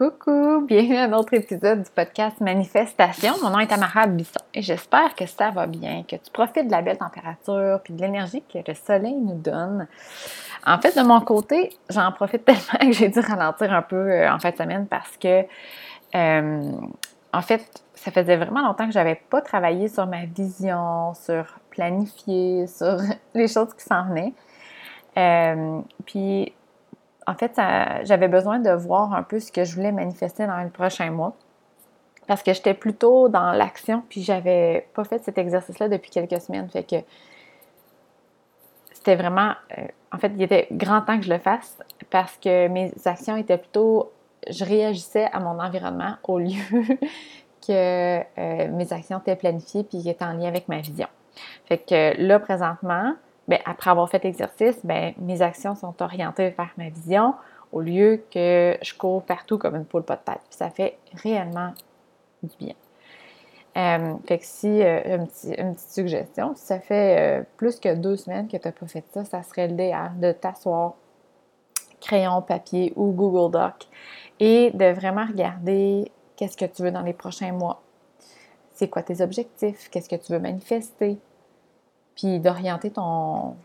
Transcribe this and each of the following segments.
Coucou, bienvenue à un autre épisode du podcast Manifestation. Mon nom est Amara Bisson et j'espère que ça va bien, que tu profites de la belle température puis de l'énergie que le soleil nous donne. En fait, de mon côté, j'en profite tellement que j'ai dû ralentir un peu euh, en fin de semaine parce que, euh, en fait, ça faisait vraiment longtemps que j'avais pas travaillé sur ma vision, sur planifier, sur les choses qui s'en venaient. Euh, puis en fait, j'avais besoin de voir un peu ce que je voulais manifester dans les prochains mois. Parce que j'étais plutôt dans l'action, puis j'avais pas fait cet exercice-là depuis quelques semaines. Fait que c'était vraiment. Euh, en fait, il était grand temps que je le fasse parce que mes actions étaient plutôt. Je réagissais à mon environnement au lieu que euh, mes actions étaient planifiées puis étaient en lien avec ma vision. Fait que là, présentement, ben, après avoir fait l'exercice, ben, mes actions sont orientées vers ma vision au lieu que je cours partout comme une poule pas de tête. ça fait réellement du bien. Euh, fait que si, euh, une, petite suggestion, si ça fait euh, plus que deux semaines que tu n'as pas fait ça, ça serait l'idéal de t'asseoir, crayon, papier ou Google Doc, et de vraiment regarder qu'est-ce que tu veux dans les prochains mois. C'est quoi tes objectifs? Qu'est-ce que tu veux manifester? Puis d'orienter ton,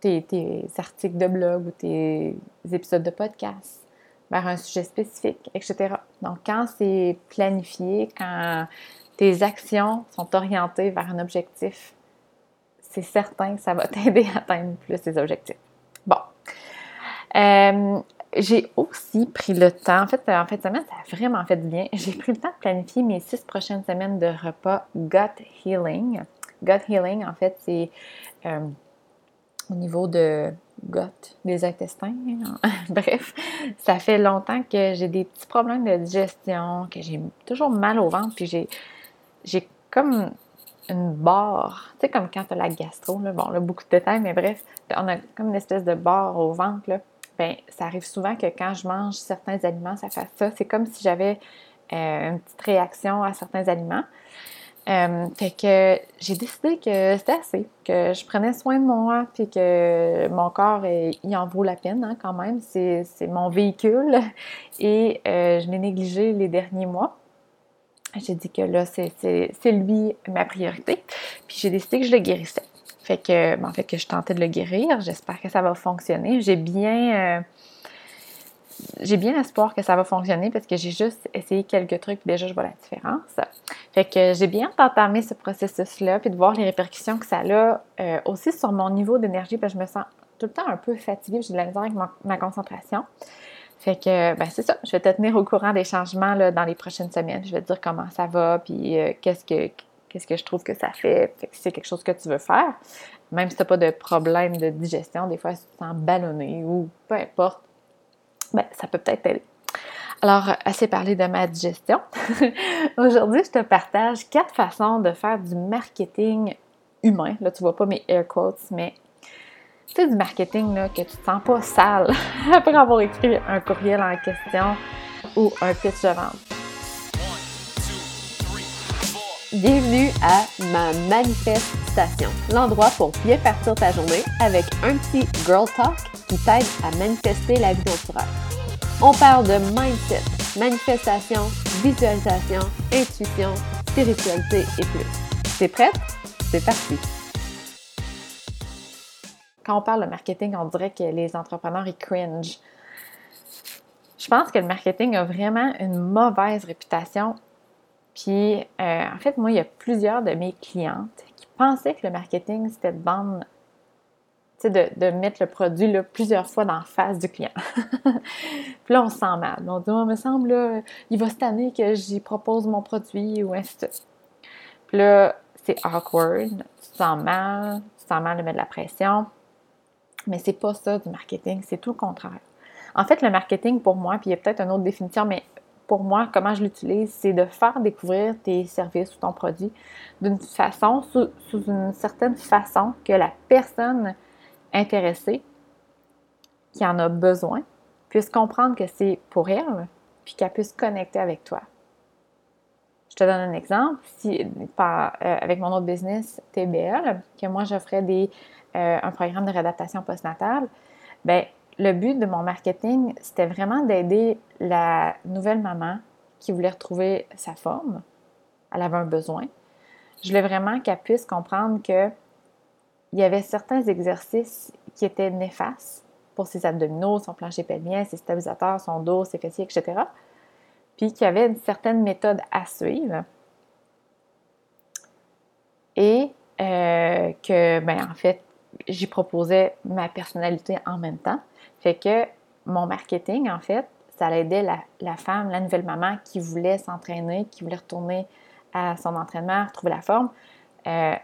tes, articles de blog ou tes épisodes de podcast vers un sujet spécifique, etc. Donc, quand c'est planifié, quand tes actions sont orientées vers un objectif, c'est certain que ça va t'aider à atteindre plus tes objectifs. Bon. Euh, j'ai aussi pris le temps, en fait, en fait, semaine, ça a vraiment fait du bien. J'ai pris le temps de planifier mes six prochaines semaines de repas Gut Healing. Gut healing, en fait, c'est euh, au niveau de gut, des intestins. Hein. Bref, ça fait longtemps que j'ai des petits problèmes de digestion, que j'ai toujours mal au ventre, puis j'ai, j'ai comme une barre, tu sais, comme quand tu as la gastro, là, bon, là, beaucoup de détails, mais bref, on a comme une espèce de barre au ventre, là. Bien, ça arrive souvent que quand je mange certains aliments, ça fait ça. C'est comme si j'avais euh, une petite réaction à certains aliments. Euh, fait que j'ai décidé que c'était assez, que je prenais soin de moi, puis que mon corps, il en vaut la peine hein, quand même. C'est mon véhicule et euh, je l'ai négligé les derniers mois. J'ai dit que là, c'est lui ma priorité. Puis j'ai décidé que je le guérissais. Fait que, en fait, que je tentais de le guérir. J'espère que ça va fonctionner. J'ai bien. Euh, j'ai bien espoir que ça va fonctionner parce que j'ai juste essayé quelques trucs et déjà je vois la différence. Fait que j'ai bien entamé ce processus-là puis de voir les répercussions que ça a euh, aussi sur mon niveau d'énergie parce que je me sens tout le temps un peu fatiguée, j'ai de la misère avec ma, concentration. Fait que, ben c'est ça, je vais te tenir au courant des changements là, dans les prochaines semaines. Je vais te dire comment ça va, puis euh, qu'est-ce que qu'est-ce que je trouve que ça fait. Fait que c'est quelque chose que tu veux faire, même si tu n'as pas de problème de digestion, des fois, tu te sens ballonné ou peu importe, ben, ça peut peut-être t'aider. Alors, assez parlé de ma digestion. Aujourd'hui, je te partage quatre façons de faire du marketing humain. Là, tu vois pas mes air quotes, mais sais, du marketing là, que tu te sens pas sale après avoir écrit un courriel en question ou un pitch de vente. Bienvenue à ma manifestation, l'endroit pour bien partir ta journée avec un petit girl talk qui t'aide à manifester la vie On parle de mindset, manifestation, visualisation, intuition, spiritualité et plus. T'es prête? C'est parti! Quand on parle de marketing, on dirait que les entrepreneurs, ils cringe. Je pense que le marketing a vraiment une mauvaise réputation puis, euh, en fait, moi, il y a plusieurs de mes clientes qui pensaient que le marketing, c'était de vendre, tu sais, de, de, mettre le produit là, plusieurs fois dans la face du client. puis là, on se sent mal. On dit, oh, me semble, là, il va cette année que j'y propose mon produit ou ainsi de suite. Puis là, c'est awkward, tu te sens mal, tu te sens mal de mettre de la pression. Mais c'est pas ça du marketing, c'est tout le contraire. En fait, le marketing, pour moi, puis il y a peut-être une autre définition, mais pour moi, comment je l'utilise, c'est de faire découvrir tes services ou ton produit d'une façon, sous, une certaine façon que la personne intéressée qui en a besoin puisse comprendre que c'est pour elle, puis qu'elle puisse connecter avec toi. Je te donne un exemple. Euh, avec mon autre business, TBL, que moi j'offrais des, euh, un programme de réadaptation postnatale, ben le but de mon marketing, c'était vraiment d'aider la nouvelle maman qui voulait retrouver sa forme. Elle avait un besoin. Je voulais vraiment qu'elle puisse comprendre que il y avait certains exercices qui étaient néfastes pour ses abdominaux, son plancher pelvien, ses stabilisateurs, son dos, ses fessiers, etc. Puis qu'il y avait une certaine méthode à suivre. Et euh, que, ben, en fait, j'y proposais ma personnalité en même temps. Fait que mon marketing, en fait, ça aidait la, la femme, la nouvelle maman qui voulait s'entraîner, qui voulait retourner à son entraînement, retrouver la forme, euh,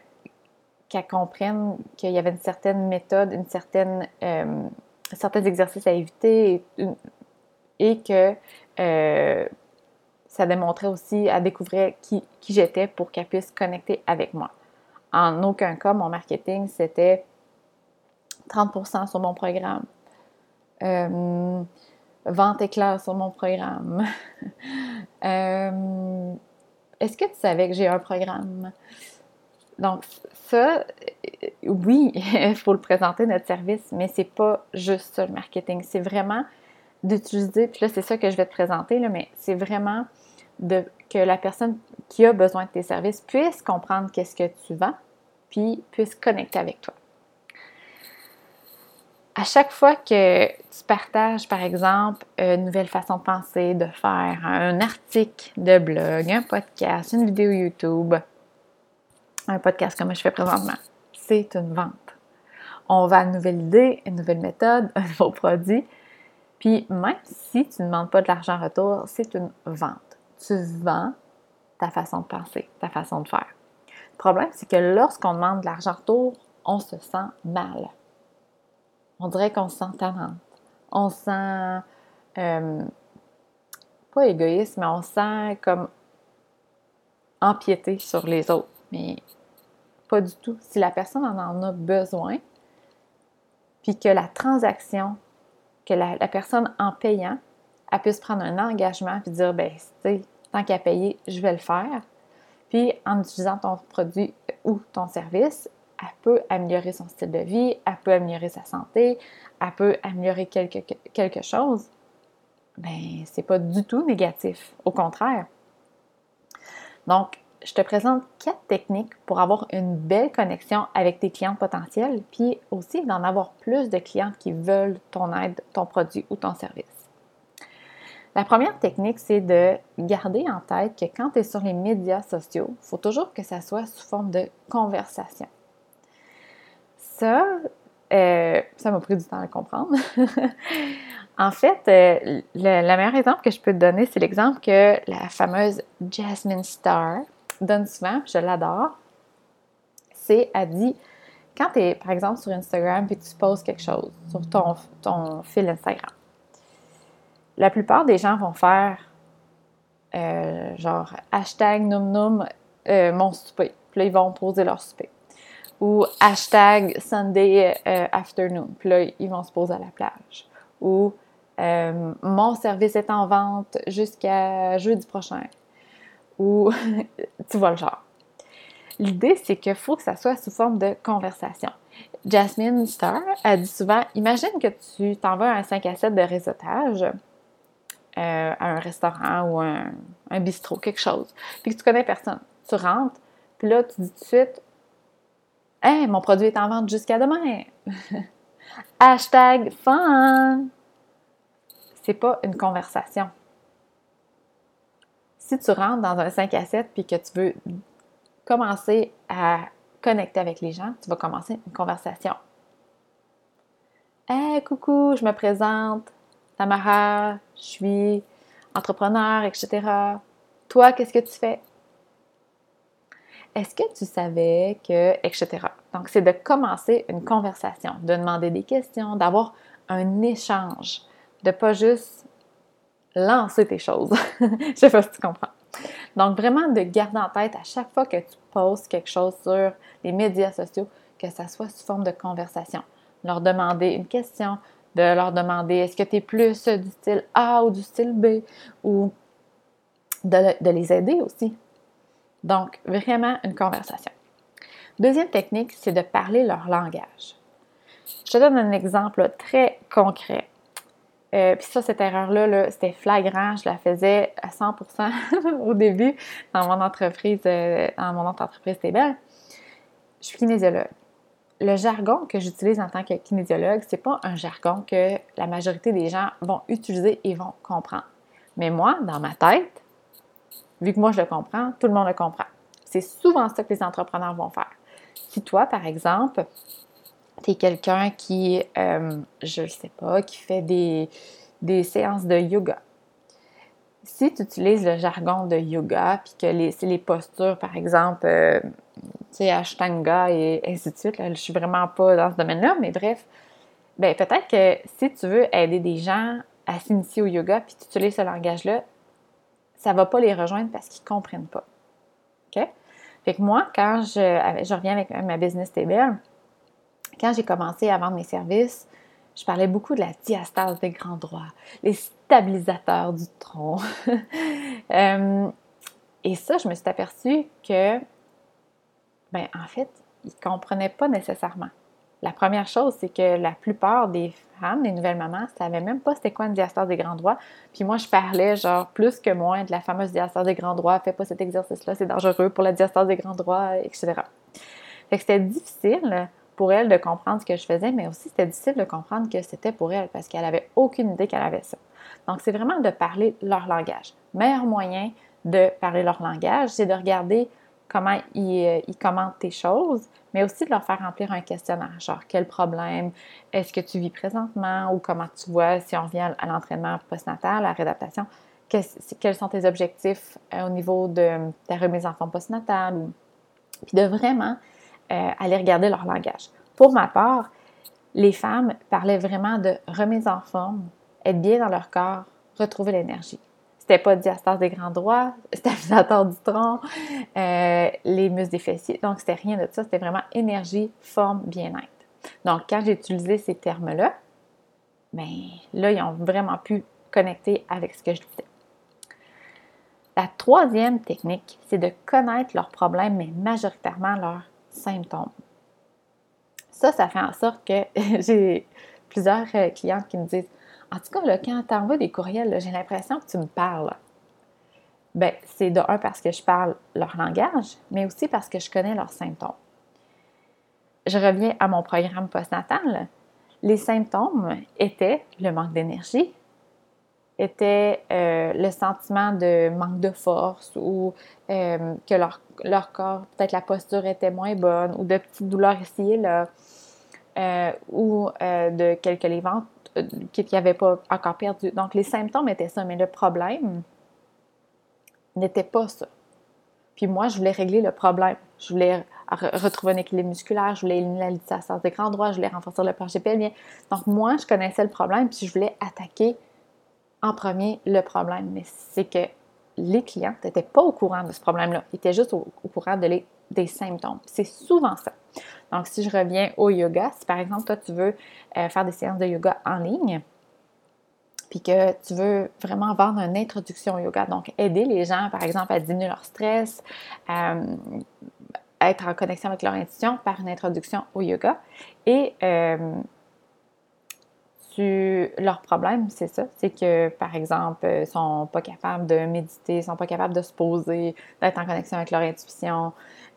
qu'elle comprenne qu'il y avait une certaine méthode, une certaine, euh, certains exercices à éviter et, que euh, ça démontrait aussi à découvrir qui, qui j'étais pour qu'elle puisse connecter avec moi. En aucun cas, mon marketing, c'était 30% sur mon programme. Euh, vente éclair sur mon programme. euh, Est-ce que tu savais que j'ai un programme? Donc, ça, oui, il faut le présenter, notre service, mais c'est pas juste ça le marketing. C'est vraiment d'utiliser, puis là, c'est ça que je vais te présenter, mais c'est vraiment que la personne qui a besoin de tes services puisse comprendre qu'est-ce que tu vends, puis puisse connecter avec toi à chaque fois que tu partages, par exemple, une nouvelle façon de penser, de faire, un article de blog, un podcast, une vidéo YouTube, un podcast comme je fais présentement, c'est une vente. On va une nouvelle idée, une nouvelle méthode, un nouveau produit. Puis même si tu ne demandes pas de l'argent en retour, c'est une vente. Tu vends ta façon de penser, ta façon de faire. Le problème, c'est que lorsqu'on demande de l'argent en retour, on se sent mal on dirait qu'on se sent tannante. On se sent euh, pas égoïste, mais on se sent comme empiété sur les autres. Mais pas du tout. Si la personne en a besoin, puis que la transaction, que la, personne en payant, elle puisse prendre un engagement puis dire, ben, tu tant qu'à payer, je vais le faire. Puis en utilisant ton produit ou ton service, elle peut améliorer son style de vie, elle peut améliorer sa santé, elle peut améliorer quelque, quelque chose, ben c'est pas du tout négatif. Au contraire. Donc, je te présente quatre techniques pour avoir une belle connexion avec tes clients potentiels, puis aussi d'en avoir plus de clients qui veulent ton aide, ton produit ou ton service. La première technique, c'est de garder en tête que quand tu es sur les médias sociaux, il faut toujours que ça soit sous forme de conversation ça, euh, ça m'a pris du temps à comprendre. en fait, euh, le, meilleur exemple que je peux te donner, c'est l'exemple que la fameuse Jasmine Star donne souvent, je l'adore. C'est, elle dit, quand tu es, par exemple, sur Instagram et tu poses quelque chose sur ton, ton fil Instagram, la plupart des gens vont faire euh, genre hashtag num num mon souper. Puis là, ils vont poser leur souper ou hashtag Sunday euh, afternoon. Puis là, ils vont se poser à la plage. Ou euh, mon service est en vente jusqu'à jeudi prochain. Ou tu vois le genre. L'idée, c'est qu'il faut que ça soit sous forme de conversation. Jasmine Star a dit souvent Imagine que tu t'envoies un 5 à 7 de réseautage euh, à un restaurant ou un, un bistrot, quelque chose, puis que tu connais personne. Tu rentres, puis là, tu dis tout de suite Hey, mon produit est en vente jusqu'à demain. Hashtag fun. C'est pas une conversation. Si tu rentres dans un 5 à 7 puis que tu veux commencer à connecter avec les gens, tu vas commencer une conversation. Hey, coucou, je me présente. Tamara, je suis entrepreneur, etc. Toi, qu'est-ce que tu fais? Est-ce que tu savais que, etc. Donc, c'est de commencer une conversation, de demander des questions, d'avoir un échange, de pas juste lancer tes choses. Je sais pas si tu comprends. Donc, vraiment de garder en tête à chaque fois que tu poses quelque chose sur les médias sociaux, que ça soit sous forme de conversation. Leur demander une question, de leur demander est-ce que tu es plus du style A ou du style B, ou de les aider aussi donc, vraiment une conversation. Deuxième technique, c'est de parler leur langage. Je te donne un exemple très concret. Euh, puis ça, cette erreur-là, c'était flagrant. Je la faisais à 100% au début dans mon entreprise, euh, dans mon entreprise belle. Je suis kinésiologue. Le jargon que j'utilise en tant que kinésiologue, c'est pas un jargon que la majorité des gens vont utiliser et vont comprendre. Mais moi, dans ma tête, vu que moi je le comprends, tout le monde le comprend. C'est souvent ça que les entrepreneurs vont faire. Si toi, par exemple, tu es quelqu'un qui, euh, je ne sais pas, qui fait des, séances de yoga. Si tu utilises le jargon de yoga, puis que c'est les postures, par exemple, euh, tu sais, Ashtanga et ainsi de suite, là, je suis vraiment pas dans ce domaine-là, mais bref, ben peut-être que si tu veux aider des gens à s'initier au yoga, puis tu utilises ce langage-là, ça va pas les rejoindre parce qu'ils comprennent pas. OK? Fait moi, quand je, reviens avec ma business table, quand j'ai commencé à vendre mes services, je parlais beaucoup de la diastase des grands droits, les stabilisateurs du tronc. Euh, et ça, je me suis aperçue que, ben, en fait, ils ne comprenaient pas nécessairement. La première chose, c'est que la plupart des femmes, des nouvelles mamans, ne savaient même pas c'était quoi une diastase des grands droits. Puis moi, je parlais genre plus que moins de la fameuse diastase des grands droits. Fais pas cet exercice-là, c'est dangereux pour la diastase des grands droits, etc. Fait que c'était difficile pour elle de comprendre ce que je faisais, mais aussi c'était difficile de comprendre que c'était pour elle parce qu'elle avait aucune idée qu'elle avait ça. Donc, c'est vraiment de parler leur langage. Meilleur moyen de parler leur langage, c'est de regarder comment ils, euh, ils, commentent tes choses, mais aussi de leur faire remplir un questionnaire, genre quel problème est-ce que tu vis présentement ou comment tu vois si on revient à l'entraînement postnatal, à la réadaptation, quels sont tes objectifs euh, au niveau de ta remise en forme postnatale, puis de vraiment euh, aller regarder leur langage. Pour ma part, les femmes parlaient vraiment de remise en forme, être bien dans leur corps, retrouver l'énergie. C'était pas diastase des grands droits, stabilisateur du tronc, euh, les muscles des fessiers. Donc, c'était rien de ça. C'était vraiment énergie, forme, bien-être. Donc, quand j'ai utilisé ces termes-là, ben là, ils ont vraiment pu connecter avec ce que je disais. La troisième technique, c'est de connaître leurs problèmes, mais majoritairement leurs symptômes. Ça, ça fait en sorte que j'ai plusieurs euh, clientes qui me disent En tout cas, quand tu envoies des courriels, j'ai l'impression que tu me parles. Bien, c'est de un parce que je parle leur langage, mais aussi parce que je connais leurs symptômes. Je reviens à mon programme postnatal. Les symptômes étaient le manque d'énergie, était euh, le sentiment de manque de force ou euh, que leur, corps, peut-être la posture était moins bonne ou de petites douleurs ici là euh, ou de quelques qui n'avaient pas encore perdu. Donc les symptômes étaient ça, mais le problème n'était pas ça. Puis moi, je voulais régler le problème. Je voulais retrouver un équilibre musculaire, je voulais éliminer la des grands droits, je voulais renforcer le plancher. Donc moi, je connaissais le problème, puis je voulais attaquer en premier le problème, mais c'est que les clients n'étaient pas au courant de ce problème-là. Ils étaient juste au, courant de des symptômes. C'est souvent ça. Donc, si je reviens au yoga, si par exemple, toi, tu veux euh, faire des séances de yoga en ligne, puis que tu veux vraiment vendre une introduction au yoga, donc aider les gens, par exemple, à diminuer leur stress, euh, être en connexion avec leur intuition par une introduction au yoga. Et euh, leur problème, c'est ça. C'est que, par exemple, ils sont pas capables de méditer, ils sont pas capables de se poser, d'être en connexion avec leur intuition,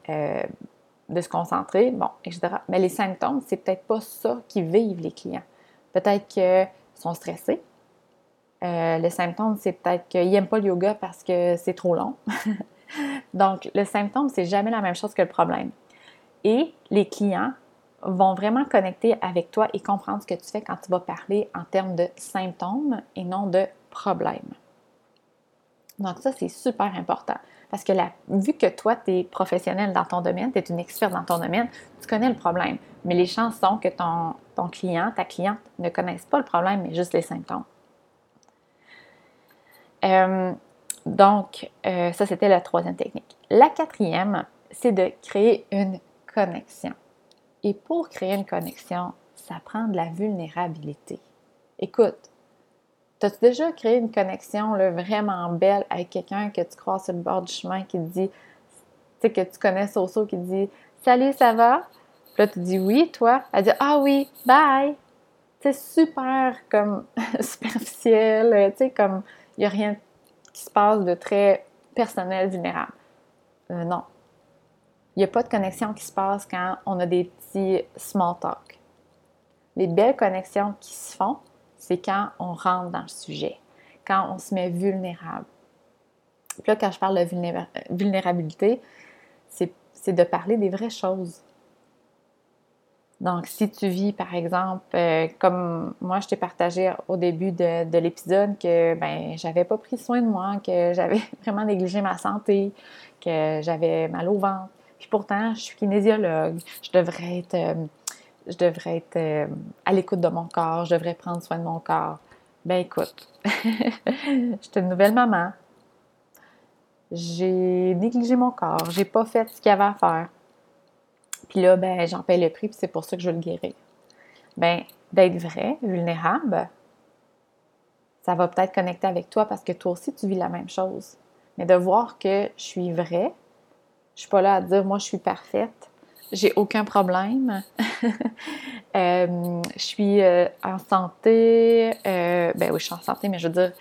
euh, de se concentrer, bon, etc. Mais les symptômes, c'est peut-être pas ça qui vivent les clients. Peut-être qu'ils sont stressés. Euh, les symptômes, c'est peut-être qu'ils n'aiment pas le yoga parce que c'est trop long. Donc, le symptôme, c'est jamais la même chose que le problème. Et les clients vont vraiment connecter avec toi et comprendre ce que tu fais quand tu vas parler en termes de symptômes et non de problèmes. Donc ça, c'est super important. Parce que vu que toi, tu es professionnel dans ton domaine, tu es une experte dans ton domaine, tu connais le problème. Mais les chances sont que ton, ton client, ta cliente ne connaissent pas le problème, mais juste les symptômes. Euh, donc, euh, ça, c'était la troisième technique. La quatrième, c'est de créer une connexion. Et pour créer une connexion, ça prend de la vulnérabilité. Écoute, as-tu déjà créé une connexion vraiment belle avec quelqu'un que tu crois sur le bord du chemin qui te dit, tu sais, que tu connais Soso qui te dit Salut, ça va? Puis là, tu dis oui, toi? Elle dit ah oui, bye. C'est super comme superficiel, tu sais, comme il n'y a rien qui se passe de très personnel, vulnérable. Euh, non. Il n'y a pas de connexion qui se passe quand on a des petits small talk. Les belles connexions qui se font, c'est quand on rentre dans le sujet, quand on se met vulnérable. Puis là, quand je parle de vulnérabilité, c'est de parler des vraies choses. Donc, si tu vis, par exemple, euh, comme moi, je t'ai partagé au début de, l'épisode que ben, j'avais pas pris soin de moi, que j'avais vraiment négligé ma santé, que j'avais mal au ventre. Puis pourtant, je suis kinésiologue. Je devrais être, euh, je devrais être euh, à l'écoute de mon corps. Je devrais prendre soin de mon corps. Ben écoute, j'étais une nouvelle maman. J'ai négligé mon corps. J'ai pas fait ce qu'il y avait à faire. Puis là, ben, j'en paye le prix, puis c'est pour ça que je veux le guérir. Ben, d'être vrai, vulnérable, ça va peut-être connecter avec toi parce que toi aussi, tu vis la même chose. Mais de voir que je suis vraie, je suis pas là à dire, moi, je suis parfaite, j'ai aucun problème, euh, je suis euh, en santé, euh, ben oui, je suis en santé, mais je veux dire,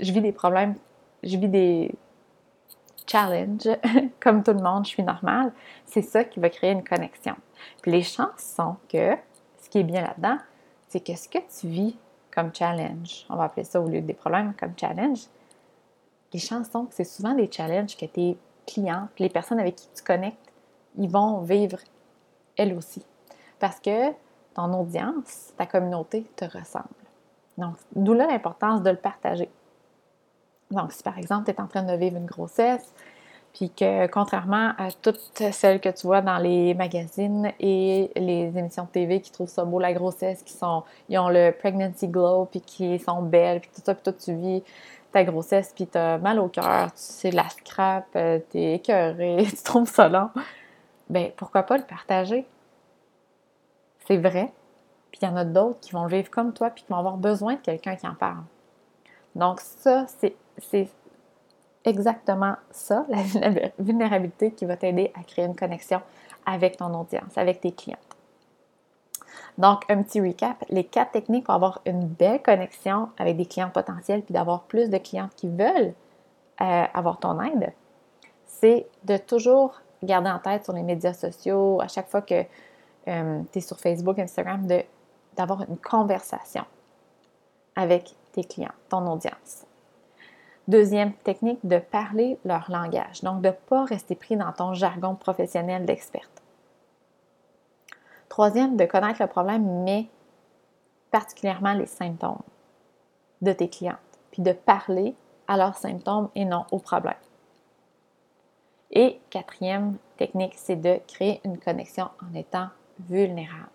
je vis des problèmes, je vis des, challenge, comme tout le monde, je suis normale, c'est ça qui va créer une connexion. Puis les chances sont que, ce qui est bien là-dedans, c'est que ce que tu vis comme challenge, on va appeler ça au lieu des problèmes comme challenge, les chances sont que c'est souvent des challenges que tes clients, les personnes avec qui tu connectes, ils vont vivre elles aussi. Parce que ton audience, ta communauté te ressemble. Donc, d'où là l'importance de le partager. Donc, si par exemple, tu es en train de vivre une grossesse, puis que contrairement à toutes celles que tu vois dans les magazines et les émissions de TV qui trouvent ça beau la grossesse, qui sont, ils ont le pregnancy glow, puis qui sont belles, puis tout ça, puis toi tu vis ta grossesse, puis tu as mal au cœur, tu sais, la scrap, euh, tu es écœuré, tu trouves ça long, ben pourquoi pas le partager? C'est vrai. Puis il y en a d'autres qui vont vivre comme toi, puis qui vont avoir besoin de quelqu'un qui en parle. Donc ça, c'est exactement ça, la vulnérabilité qui va t'aider à créer une connexion avec ton audience, avec tes clients. Donc, un petit recap, les quatre techniques pour avoir une belle connexion avec des clients potentiels puis d'avoir plus de clients qui veulent euh, avoir ton aide, c'est de toujours garder en tête sur les médias sociaux, à chaque fois que euh, tu es sur Facebook, Instagram, d'avoir une conversation avec tes clients, ton audience. Deuxième technique, de parler leur langage. Donc, de ne pas rester pris dans ton jargon professionnel d'experte. Troisième, de connaître le problème, mais particulièrement les symptômes de tes clientes. Puis de parler à leurs symptômes et non aux problèmes. Et quatrième technique, c'est de créer une connexion en étant vulnérable.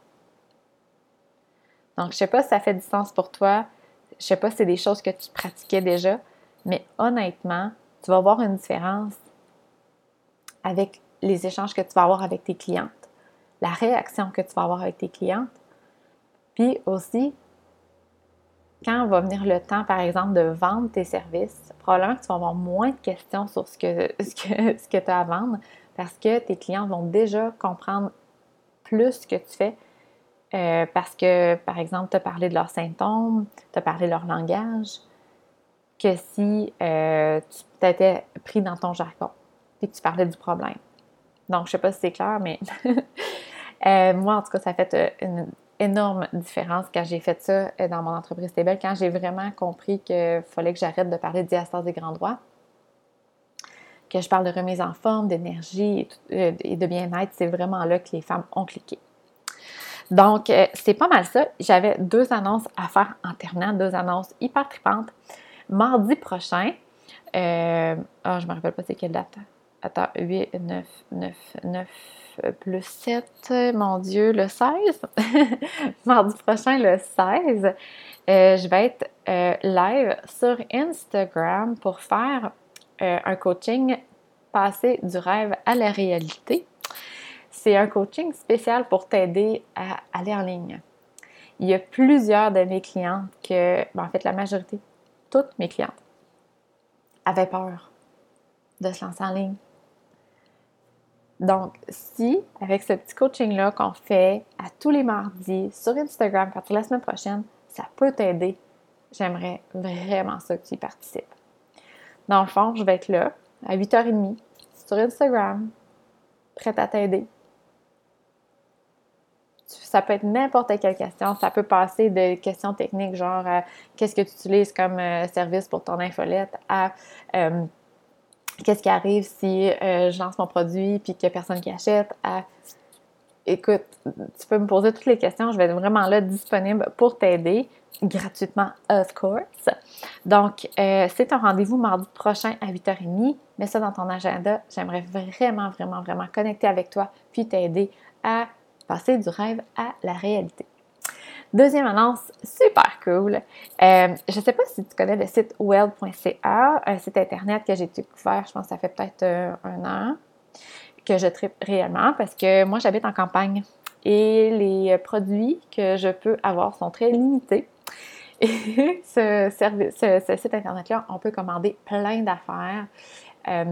Donc, je ne sais pas si ça fait du sens pour toi. Je ne sais pas si c'est des choses que tu pratiquais déjà, mais honnêtement, tu vas voir une différence avec les échanges que tu vas avoir avec tes clientes, la réaction que tu vas avoir avec tes clientes, puis aussi quand va venir le temps, par exemple, de vendre tes services, probablement que tu vas avoir moins de questions sur ce que, ce que, ce que tu as à vendre parce que tes clients vont déjà comprendre plus ce que tu fais. Euh, parce que, par exemple, tu as parlé de leurs symptômes, tu as parlé de leur langage, que si euh, tu t'étais pris dans ton jargon et que tu parlais du problème. Donc, je ne sais pas si c'est clair, mais euh, moi, en tout cas, ça fait une énorme différence quand j'ai fait ça dans mon entreprise Stable, quand j'ai vraiment compris qu'il fallait que j'arrête de parler de diastase des grands droits, que je parle de remise en forme, d'énergie et de bien-être, c'est vraiment là que les femmes ont cliqué. Donc, c'est pas mal ça. J'avais deux annonces à faire en terminant, deux annonces hyper tripantes mardi prochain. Euh, ah, je ne me rappelle pas c'est quelle date. Attends, 8, 9, 9, 9 plus 7, mon Dieu, le 16. mardi prochain, le 16, euh, je vais être euh, live sur Instagram pour faire un coaching passer du rêve à la réalité. C'est un coaching spécial pour t'aider à aller en ligne. Il y a plusieurs de mes clientes que, ben, en fait, la majorité toutes mes clientes avaient peur de se lancer en ligne. Donc, si, avec ce petit coaching-là qu'on fait à tous les mardis sur Instagram, à la semaine prochaine, ça peut t'aider, j'aimerais vraiment ça que tu y participes. Dans le fond, je vais être là à 8h30 sur Instagram, prête à t'aider. Ça peut être n'importe quelle question. Ça peut passer de questions techniques, genre euh, qu'est-ce que tu utilises comme euh, service pour ton infolette, à euh, qu'est-ce qui arrive si je lance mon produit puis qu'il n'y a personne qui achète, écoute, tu peux me poser toutes les questions. Je vais être vraiment là disponible pour t'aider gratuitement, of course. Donc, c'est un rendez-vous mardi prochain à 8h30. Mets ça dans ton agenda. J'aimerais vraiment, vraiment, vraiment connecter avec toi puis t'aider à passer du rêve à la réalité. Deuxième annonce, super cool. Euh, je ne sais pas si tu connais le site weld.ca, un site internet que j'ai découvert, je pense que ça fait peut-être euh, un an, que je tripe réellement parce que moi j'habite en campagne et les produits que je peux avoir sont très limités. Et ce, site internet-là, on peut commander plein d'affaires. Euh,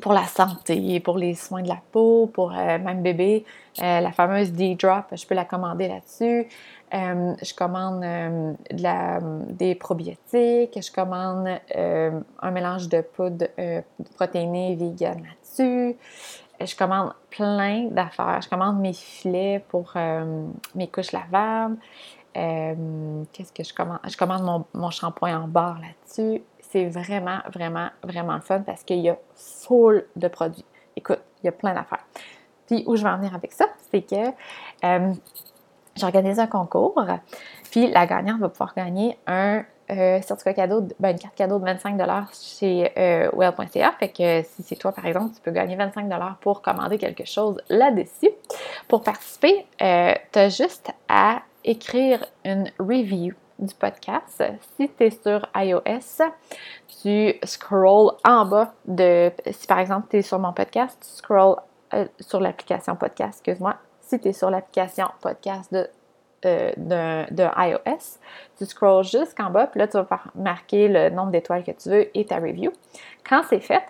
pour la santé, pour les soins de la peau, pour euh, même bébé, euh, la fameuse D-Drop, je peux la commander là-dessus. Euh, je commande des probiotiques, je commande un mélange de poudre protéinée vegan là-dessus. Je commande plein d'affaires. Je commande mes filets pour mes couches lavables. Qu'est-ce que je commande? Je commande mon, mon shampoing en barre là-dessus c'est vraiment, vraiment, vraiment fun parce qu'il y a full de produits. Écoute, il y a plein d'affaires. Puis où je vais en venir avec ça, c'est que euh, j'organise un concours, puis la gagnante va pouvoir gagner un euh, certificat cadeau, ben, une carte cadeau de 25 chez euh, well.ca. Fait que si c'est toi, par exemple, tu peux gagner 25 pour commander quelque chose là-dessus. Pour participer, tu as juste à écrire une review du podcast. Si tu es sur iOS, tu scrolls en bas de. Si par exemple tu es sur mon podcast, tu scrolls euh, sur l'application podcast, excuse-moi. Si tu es sur l'application podcast de, euh, de, iOS, tu scrolls jusqu'en bas, puis là tu vas marquer le nombre d'étoiles que tu veux et ta review. Quand c'est fait,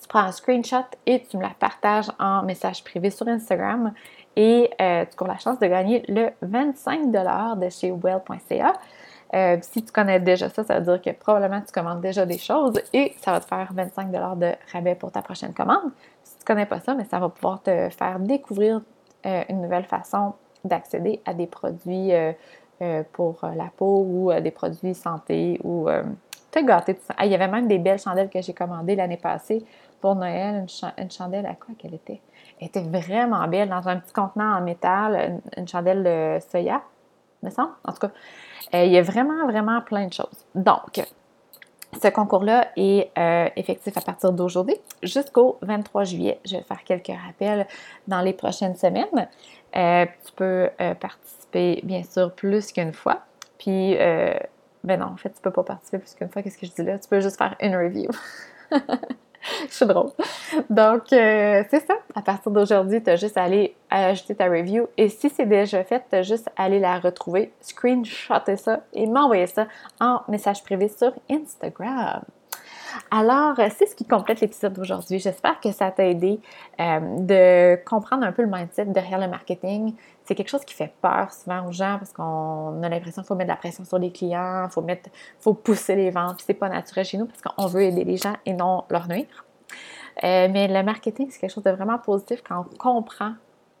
tu prends un screenshot et tu me la partages en message privé sur Instagram et euh, tu cours la chance de gagner le 25 de chez well.ca. Euh, si tu connais déjà ça, ça veut dire que probablement tu commandes déjà des choses et ça va te faire 25 de rabais pour ta prochaine commande. Si tu ne connais pas ça, mais ça va pouvoir te faire découvrir euh, une nouvelle façon d'accéder à des produits pour la peau ou des produits santé ou te gâter. Ah, il y avait même des belles chandelles que j'ai commandées l'année passée pour Noël. Une, chandelle à quoi qu'elle était? Elle était vraiment belle dans un petit contenant en métal, une, chandelle de soya, me semble. En tout cas, euh, il y a vraiment, vraiment plein de choses. Donc, ce concours-là est euh, effectif à partir d'aujourd'hui jusqu'au 23 juillet. Je vais faire quelques rappels dans les prochaines semaines. Euh, tu peux participer, bien sûr, plus qu'une fois. Puis, ben non, en fait, tu peux pas participer plus qu'une fois. Qu'est-ce que je dis là? Tu peux juste faire une review. je suis drôle. Donc, euh, c'est ça. À partir d'aujourd'hui, tu as juste à aller ajouter ta review. Et si c'est déjà fait, tu as juste à aller la retrouver, screenshotter ça et m'envoyer ça en message privé sur Instagram. Alors, c'est ce qui complète l'épisode d'aujourd'hui. J'espère que ça t'a aidé euh, de comprendre un peu le mindset derrière le marketing. C'est quelque chose qui fait peur souvent aux gens parce qu'on a l'impression qu'il faut mettre de la pression sur les clients, il faut, pousser les ventes, puis c'est pas naturel chez nous parce qu'on veut aider les gens et non leur nuire. Euh, mais le marketing, c'est quelque chose de vraiment positif quand on comprend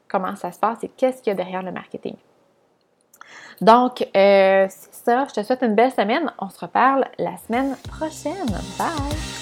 comment ça se passe et qu'est-ce qu'il y a derrière le marketing. Donc, euh, Je te souhaite une belle semaine. On se reparle la semaine prochaine. Bye!